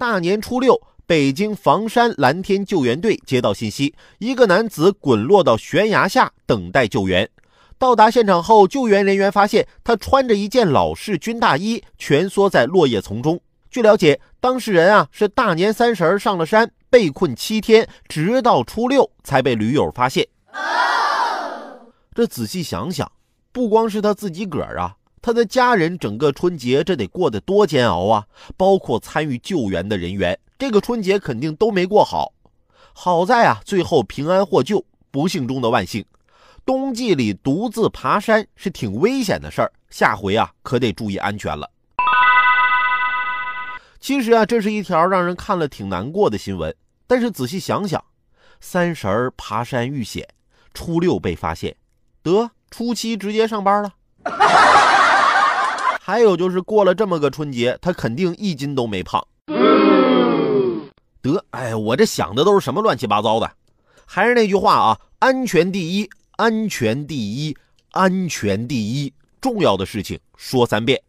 大年初六，北京房山蓝天救援队接到信息，一个男子滚落到悬崖下，等待救援。到达现场后，救援人员发现他穿着一件老式军大衣，蜷缩在落叶丛中。据了解，当事人啊是大年三十上了山，被困七天，直到初六才被驴友发现。这仔细想想，不光是他自己个儿啊，他的家人整个春节这得过得多煎熬啊！包括参与救援的人员，这个春节肯定都没过好。好在啊，最后平安获救，不幸中的万幸。冬季里独自爬山是挺危险的事儿，下回啊可得注意安全了。其实啊，这是一条让人看了挺难过的新闻。但是仔细想想，三十儿爬山遇险，初六被发现，得初七直接上班了。还有就是过了这么个春节，他肯定一斤都没胖。得，哎，我这想的都是什么乱七八糟的？还是那句话啊，安全第一。安全第一，安全第一，重要的事情说三遍。